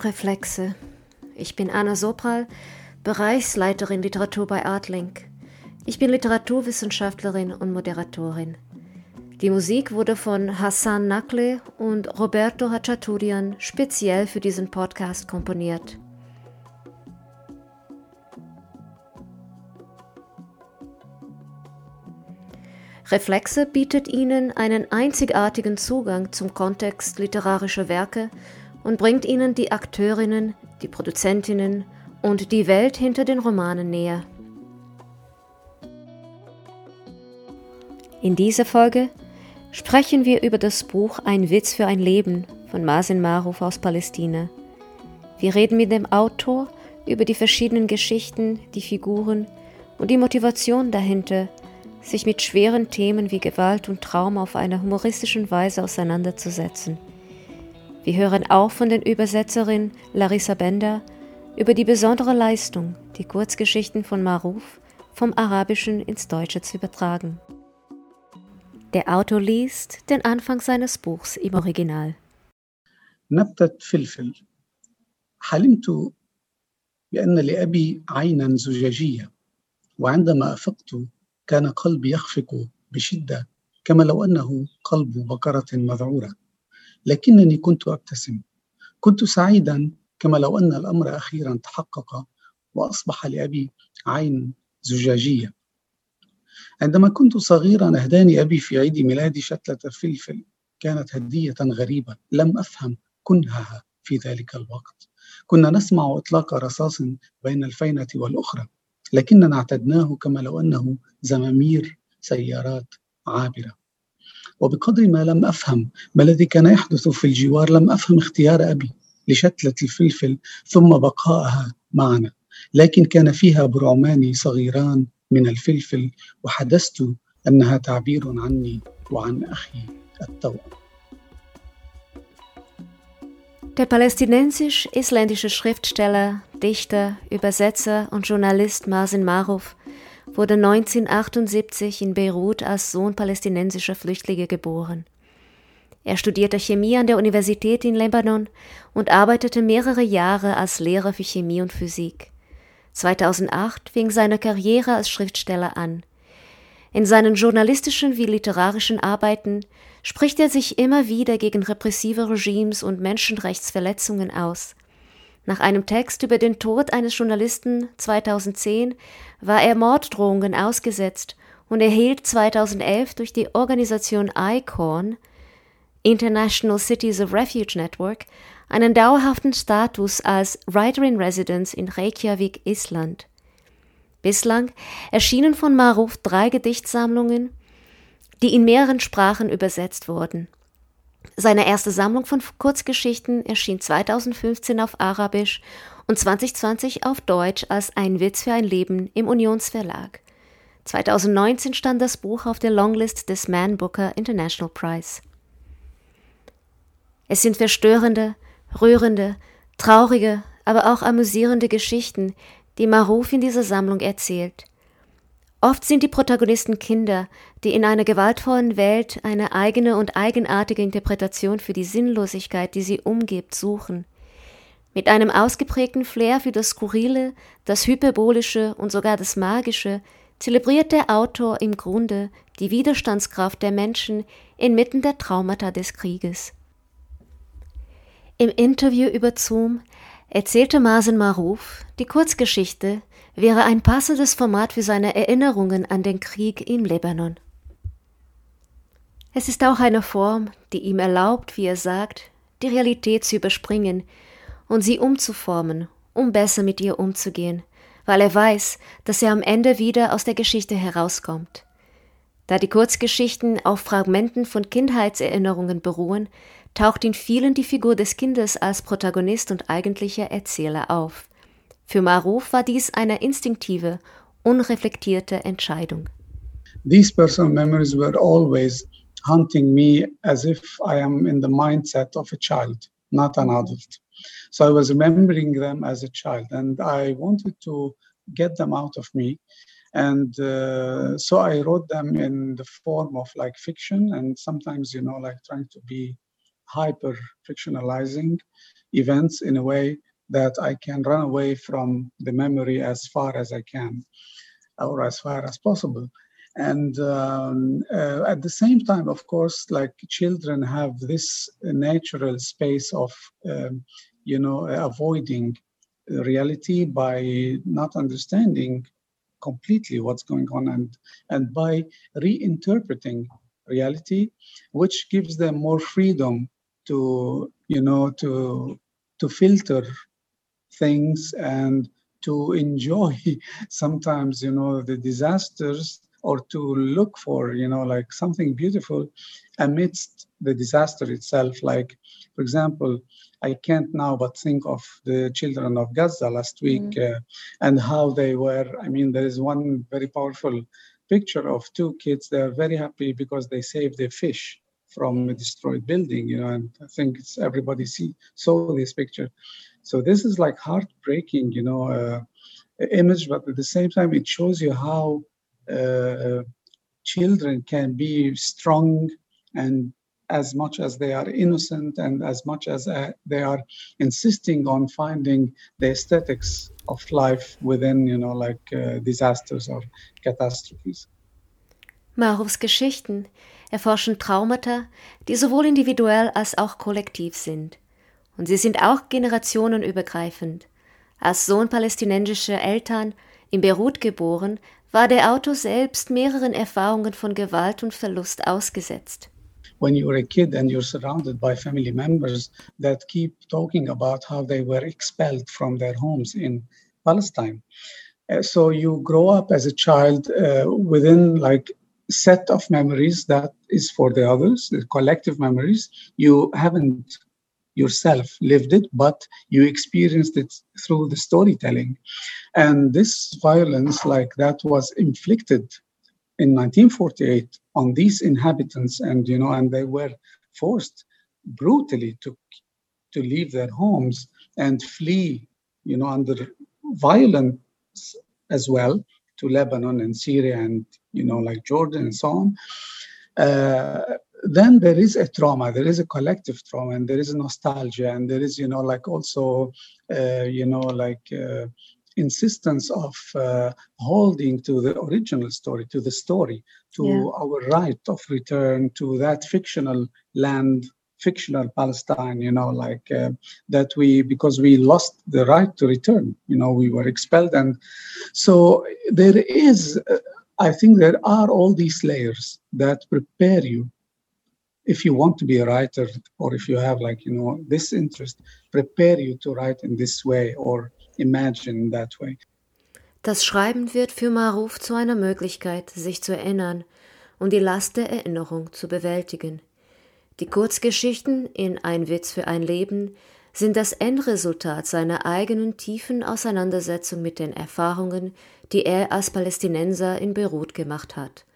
Reflexe. Ich bin Anna Sopral, Bereichsleiterin Literatur bei Artlink. Ich bin Literaturwissenschaftlerin und Moderatorin. Die Musik wurde von Hassan Nakle und Roberto Hachaturian speziell für diesen Podcast komponiert. Reflexe bietet Ihnen einen einzigartigen Zugang zum Kontext literarischer Werke und bringt Ihnen die Akteurinnen, die Produzentinnen und die Welt hinter den Romanen näher. In dieser Folge sprechen wir über das Buch Ein Witz für ein Leben von Masin Maruf aus Palästina. Wir reden mit dem Autor über die verschiedenen Geschichten, die Figuren und die Motivation dahinter, sich mit schweren Themen wie Gewalt und Traum auf eine humoristische Weise auseinanderzusetzen. Wir hören auch von den Übersetzerin Larissa Bender über die besondere Leistung, die Kurzgeschichten von Maruf vom Arabischen ins Deutsche zu übertragen. Der Autor liest den Anfang seines Buchs im Original. نبتة فلفل حلمت بأن لأبي عينا زجاجية وعندما أفقت كان قلبي يخفق بشدة كما لو أنه قلب بقرة مذعورة لكنني كنت أبتسم. كنت سعيدا كما لو أن الأمر أخيرا تحقق وأصبح لأبي عين زجاجية. عندما كنت صغيرا أهداني أبي في عيد ميلادي شتلة فلفل كانت هدية غريبة. لم أفهم كنهها في ذلك الوقت. كنا نسمع إطلاق رصاص بين الفينة والأخرى لكننا اعتدناه كما لو أنه زمامير سيارات عابرة. وبقدر ما لم أفهم ما الذي كان يحدث في الجوار لم أفهم اختيار أبي لشتلة الفلفل ثم بقائها معنا. لكن كان فيها برعمان صغيران من الفلفل وحدثت أنها تعبير عني وعن أخي التوأم. Der palästinensisch-isländische Schriftsteller, Dichter, Übersetzer und Journalist Marsin Maruf wurde 1978 in Beirut als Sohn palästinensischer Flüchtlinge geboren. Er studierte Chemie an der Universität in Lebanon und arbeitete mehrere Jahre als Lehrer für Chemie und Physik. 2008 fing seine Karriere als Schriftsteller an. In seinen journalistischen wie literarischen Arbeiten spricht er sich immer wieder gegen repressive Regimes und Menschenrechtsverletzungen aus. Nach einem Text über den Tod eines Journalisten 2010 war er Morddrohungen ausgesetzt und erhielt 2011 durch die Organisation ICORN International Cities of Refuge Network einen dauerhaften Status als Writer in Residence in Reykjavik, Island. Bislang erschienen von Maruf drei Gedichtsammlungen, die in mehreren Sprachen übersetzt wurden. Seine erste Sammlung von Kurzgeschichten erschien 2015 auf Arabisch und 2020 auf Deutsch als Ein Witz für ein Leben im Unionsverlag. 2019 stand das Buch auf der Longlist des Man Booker International Prize. Es sind verstörende, rührende, traurige, aber auch amüsierende Geschichten, die Maruf in dieser Sammlung erzählt – Oft sind die Protagonisten Kinder, die in einer gewaltvollen Welt eine eigene und eigenartige Interpretation für die Sinnlosigkeit, die sie umgibt, suchen. Mit einem ausgeprägten Flair für das Skurrile, das Hyperbolische und sogar das Magische zelebriert der Autor im Grunde die Widerstandskraft der Menschen inmitten der Traumata des Krieges. Im Interview über Zoom erzählte Masen Maruf die Kurzgeschichte wäre ein passendes Format für seine Erinnerungen an den Krieg im Libanon. Es ist auch eine Form, die ihm erlaubt, wie er sagt, die Realität zu überspringen und sie umzuformen, um besser mit ihr umzugehen, weil er weiß, dass er am Ende wieder aus der Geschichte herauskommt. Da die Kurzgeschichten auf Fragmenten von Kindheitserinnerungen beruhen, taucht in vielen die Figur des Kindes als Protagonist und eigentlicher Erzähler auf. Für Maruf war dies eine instinktive, unreflektierte Entscheidung. These personal memories were always haunting me as if I am in the mindset of a child, not an adult. So I was remembering them as a child and I wanted to get them out of me. And uh, so I wrote them in the form of like fiction and sometimes, you know, like trying to be hyper fictionalizing events in a way that I can run away from the memory as far as I can or as far as possible. And um, uh, at the same time, of course, like children have this natural space of, um, you know, avoiding reality by not understanding completely what's going on and, and by reinterpreting reality, which gives them more freedom to, you know, to, to filter things and to enjoy sometimes, you know, the disasters or to look for, you know, like something beautiful amidst the disaster itself. Like, for example, I can't now but think of the children of Gaza last week mm. uh, and how they were. I mean, there is one very powerful picture of two kids. They are very happy because they saved a fish from a destroyed building, you know, and I think it's everybody see saw this picture. So this is like heartbreaking, you know, uh, image, but at the same time, it shows you how uh, children can be strong and as much as they are innocent and as much as uh, they are insisting on finding the aesthetics of life within, you know, like uh, disasters or catastrophes. Marufs Geschichten erforschen Traumata, die sowohl individuell als auch kollektiv sind. Und sie sind auch generationenübergreifend. Als Sohn palästinensischer Eltern in Beirut geboren, war der Autor selbst mehreren Erfahrungen von Gewalt und Verlust ausgesetzt. when you're a kid and you're surrounded by family members that keep talking about how they were expelled from their homes in Palestine. Uh, so you grow up as a child uh, within like set of memories that is for the others, the collective memories. You haven't yourself lived it, but you experienced it through the storytelling. And this violence, like that, was inflicted in 1948 on these inhabitants and you know and they were forced brutally to to leave their homes and flee you know under violence as well to lebanon and syria and you know like jordan and so on uh, then there is a trauma there is a collective trauma and there is a nostalgia and there is you know like also uh, you know like uh, insistence of uh, holding to the original story, to the story, to yeah. our right of return to that fictional land, fictional Palestine, you know, like uh, that we, because we lost the right to return, you know, we were expelled. And so there is, uh, I think there are all these layers that prepare you if you want to be a writer or if you have like you know this interest prepare you to write in this way or imagine that way. Das Schreiben wird für Maruf zu einer Möglichkeit, sich zu erinnern und die Last der Erinnerung zu bewältigen. Die Kurzgeschichten in Ein Witz für ein Leben sind das Endresultat seiner eigenen tiefen Auseinandersetzung mit den Erfahrungen, die er als Palästinenser in Beirut gemacht hat.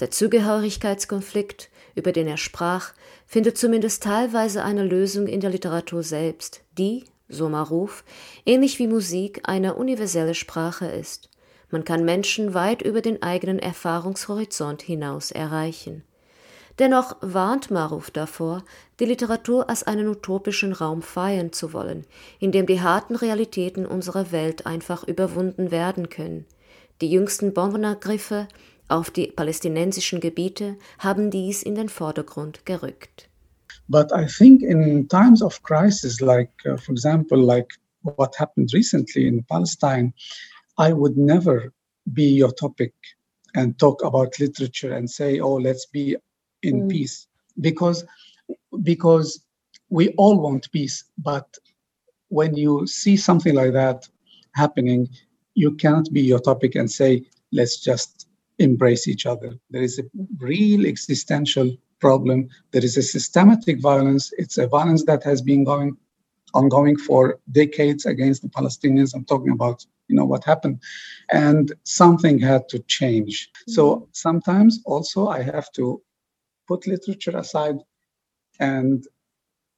Der Zugehörigkeitskonflikt, über den er sprach, findet zumindest teilweise eine Lösung in der Literatur selbst, die, so Maruf, ähnlich wie Musik eine universelle Sprache ist. Man kann Menschen weit über den eigenen Erfahrungshorizont hinaus erreichen. Dennoch warnt Maruf davor, die Literatur als einen utopischen Raum feiern zu wollen, in dem die harten Realitäten unserer Welt einfach überwunden werden können. Die jüngsten Bombenangriffe auf die palästinensischen Gebiete haben dies in den Vordergrund gerückt. But I think in times of crisis, like, uh, for example, like what happened recently in Palestine, I would never be your topic and talk about literature and say, oh, let's be in mm. peace. Because, because we all want peace. But when you see something like that happening, you cannot be your topic and say, let's just embrace each other. There is a real existential problem. There is a systematic violence. It's a violence that has been going ongoing for decades against the Palestinians. I'm talking about you know what happened, and something had to change. Mm-hmm. So sometimes also I have to put literature aside, and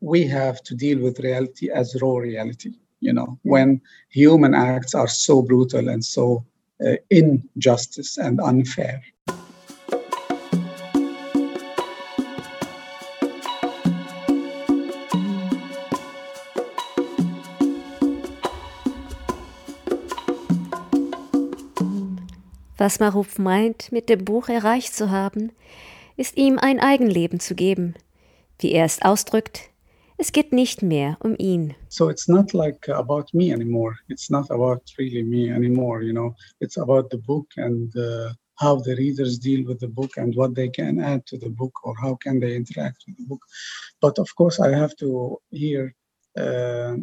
we have to deal with reality as raw reality. You know mm-hmm. when human acts are so brutal and so Äh, in justice and unfair. Was Maruf meint, mit dem Buch erreicht zu haben, ist ihm ein Eigenleben zu geben, wie er es ausdrückt, es geht nicht mehr um ihn. So it's not like about me anymore. It's not about really me anymore, you know. It's about the book and uh, how the readers deal with the book and what they can add to the book or how can they interact with the book. But of course, I have to here uh,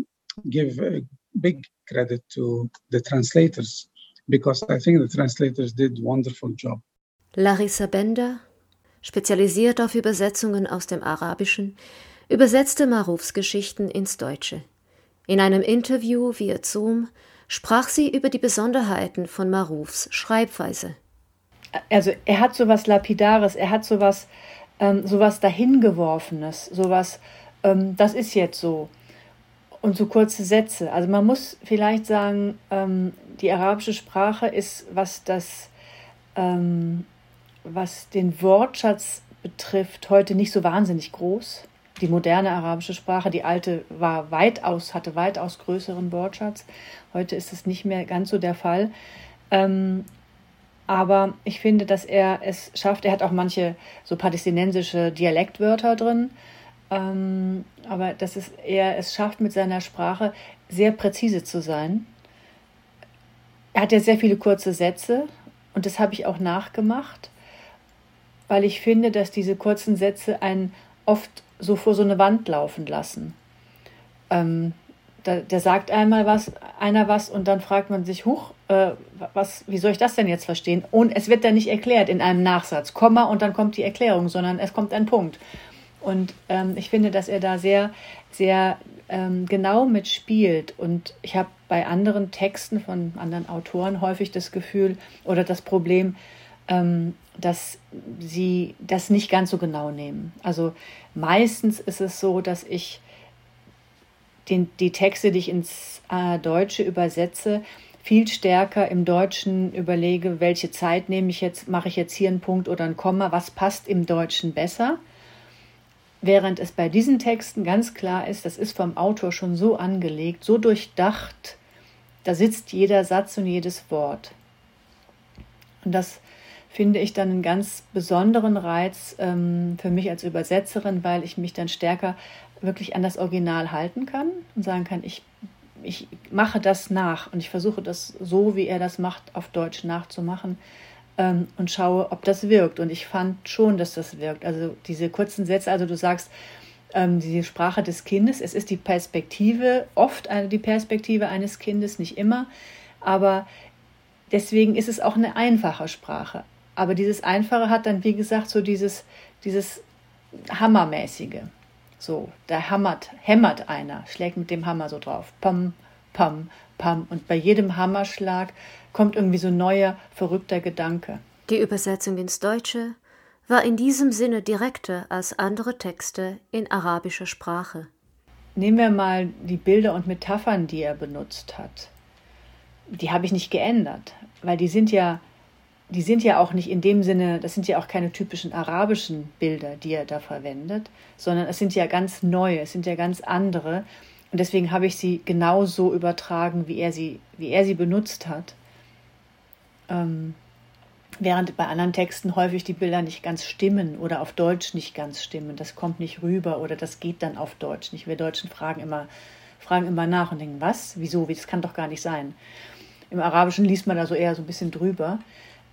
give a big credit to the translators because I think the translators did wonderful job. Larissa Bender, spezialisiert auf Übersetzungen aus dem Arabischen, übersetzte Marufs Geschichten ins Deutsche. In einem Interview via Zoom sprach sie über die Besonderheiten von Marufs Schreibweise. Also er hat so was Lapidares, er hat so was, ähm, so was Dahingeworfenes, so was, ähm, das ist jetzt so. Und so kurze Sätze. Also man muss vielleicht sagen, ähm, die arabische Sprache ist, was das, ähm, was den Wortschatz betrifft, heute nicht so wahnsinnig groß. Die moderne arabische Sprache, die alte war weitaus, hatte weitaus größeren Wortschatz. Heute ist es nicht mehr ganz so der Fall. Ähm, aber ich finde, dass er es schafft. Er hat auch manche so palästinensische Dialektwörter drin. Ähm, aber dass es er es schafft, mit seiner Sprache sehr präzise zu sein. Er hat ja sehr viele kurze Sätze und das habe ich auch nachgemacht, weil ich finde, dass diese kurzen Sätze einen oft so vor so eine Wand laufen lassen. Ähm, da, der sagt einmal was, einer was und dann fragt man sich, huch, äh, was, wie soll ich das denn jetzt verstehen? Und es wird dann nicht erklärt in einem Nachsatz, Komma und dann kommt die Erklärung, sondern es kommt ein Punkt. Und ähm, ich finde, dass er da sehr, sehr ähm, genau mitspielt. Und ich habe bei anderen Texten von anderen Autoren häufig das Gefühl oder das Problem, ähm, dass sie das nicht ganz so genau nehmen. Also meistens ist es so, dass ich den, die Texte, die ich ins äh, Deutsche übersetze, viel stärker im Deutschen überlege, welche Zeit nehme ich jetzt, mache ich jetzt hier einen Punkt oder ein Komma, was passt im Deutschen besser. Während es bei diesen Texten ganz klar ist, das ist vom Autor schon so angelegt, so durchdacht, da sitzt jeder Satz und jedes Wort. Und das finde ich dann einen ganz besonderen Reiz ähm, für mich als Übersetzerin, weil ich mich dann stärker wirklich an das Original halten kann und sagen kann, ich, ich mache das nach und ich versuche das so, wie er das macht, auf Deutsch nachzumachen ähm, und schaue, ob das wirkt. Und ich fand schon, dass das wirkt. Also diese kurzen Sätze, also du sagst, ähm, die Sprache des Kindes, es ist die Perspektive, oft die Perspektive eines Kindes, nicht immer, aber deswegen ist es auch eine einfache Sprache. Aber dieses Einfache hat dann, wie gesagt, so dieses, dieses Hammermäßige. So, da hämmert, hämmert einer, schlägt mit dem Hammer so drauf. Pam, pam, pam. Und bei jedem Hammerschlag kommt irgendwie so ein neuer, verrückter Gedanke. Die Übersetzung ins Deutsche war in diesem Sinne direkter als andere Texte in arabischer Sprache. Nehmen wir mal die Bilder und Metaphern, die er benutzt hat. Die habe ich nicht geändert, weil die sind ja die sind ja auch nicht in dem Sinne, das sind ja auch keine typischen arabischen Bilder, die er da verwendet, sondern es sind ja ganz neue, es sind ja ganz andere. Und deswegen habe ich sie genauso übertragen, wie er sie, wie er sie benutzt hat. Ähm, während bei anderen Texten häufig die Bilder nicht ganz stimmen oder auf Deutsch nicht ganz stimmen. Das kommt nicht rüber oder das geht dann auf Deutsch nicht. Wir Deutschen fragen immer, fragen immer nach und denken, was? Wieso? Das kann doch gar nicht sein. Im Arabischen liest man da so eher so ein bisschen drüber.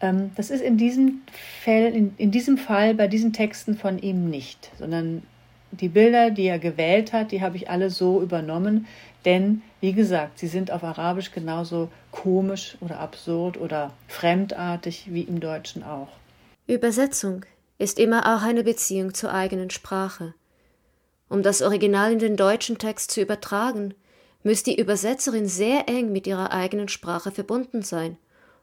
Ähm, das ist in diesem, Fall, in, in diesem Fall bei diesen Texten von ihm nicht, sondern die Bilder, die er gewählt hat, die habe ich alle so übernommen, denn wie gesagt, sie sind auf Arabisch genauso komisch oder absurd oder fremdartig wie im Deutschen auch. Übersetzung ist immer auch eine Beziehung zur eigenen Sprache. Um das Original in den deutschen Text zu übertragen, müsste die Übersetzerin sehr eng mit ihrer eigenen Sprache verbunden sein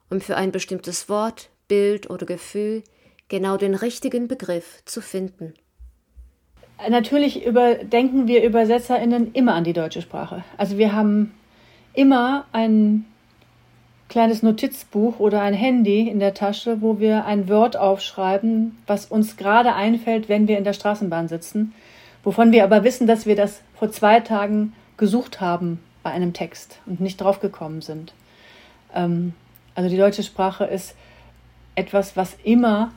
um für ein bestimmtes Wort, Bild oder Gefühl genau den richtigen Begriff zu finden. Natürlich überdenken wir ÜbersetzerInnen immer an die deutsche Sprache. Also wir haben immer ein kleines Notizbuch oder ein Handy in der Tasche, wo wir ein Wort aufschreiben, was uns gerade einfällt, wenn wir in der Straßenbahn sitzen, wovon wir aber wissen, dass wir das vor zwei Tagen gesucht haben bei einem Text und nicht draufgekommen sind. Ähm, also die deutsche Sprache ist etwas, was immer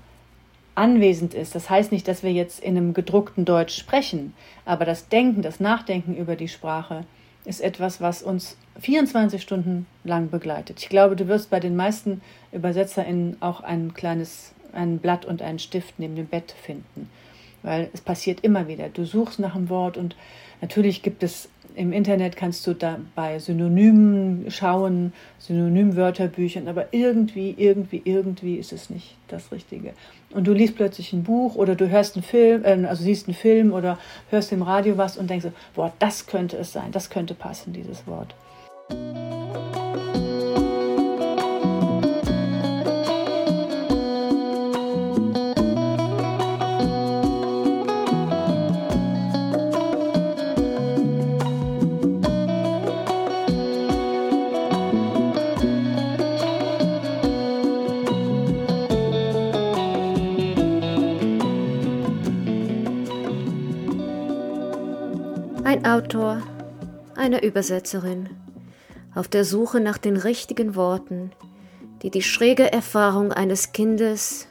anwesend ist. Das heißt nicht, dass wir jetzt in einem gedruckten Deutsch sprechen, aber das Denken, das Nachdenken über die Sprache ist etwas, was uns 24 Stunden lang begleitet. Ich glaube, du wirst bei den meisten ÜbersetzerInnen auch ein kleines ein Blatt und einen Stift neben dem Bett finden, weil es passiert immer wieder. Du suchst nach einem Wort und natürlich gibt es im Internet kannst du da bei Synonymen schauen, Synonymwörterbüchern, aber irgendwie, irgendwie, irgendwie ist es nicht das Richtige. Und du liest plötzlich ein Buch oder du hörst einen Film, äh, also siehst einen Film oder hörst im Radio was und denkst, boah, das könnte es sein, das könnte passen, dieses Wort. Eine Übersetzerin, auf der Suche nach den richtigen Worten, die die schräge Erfahrung eines Kindes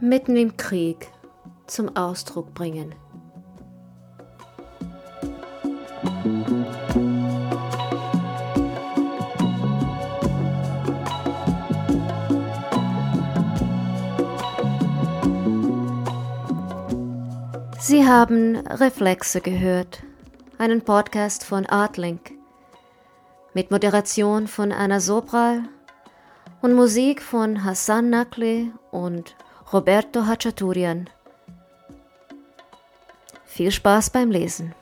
mitten im Krieg zum Ausdruck bringen. Sie haben Reflexe gehört einen Podcast von Artlink mit Moderation von Anna Sobral und Musik von Hassan Nakle und Roberto Hachaturian. Viel Spaß beim Lesen.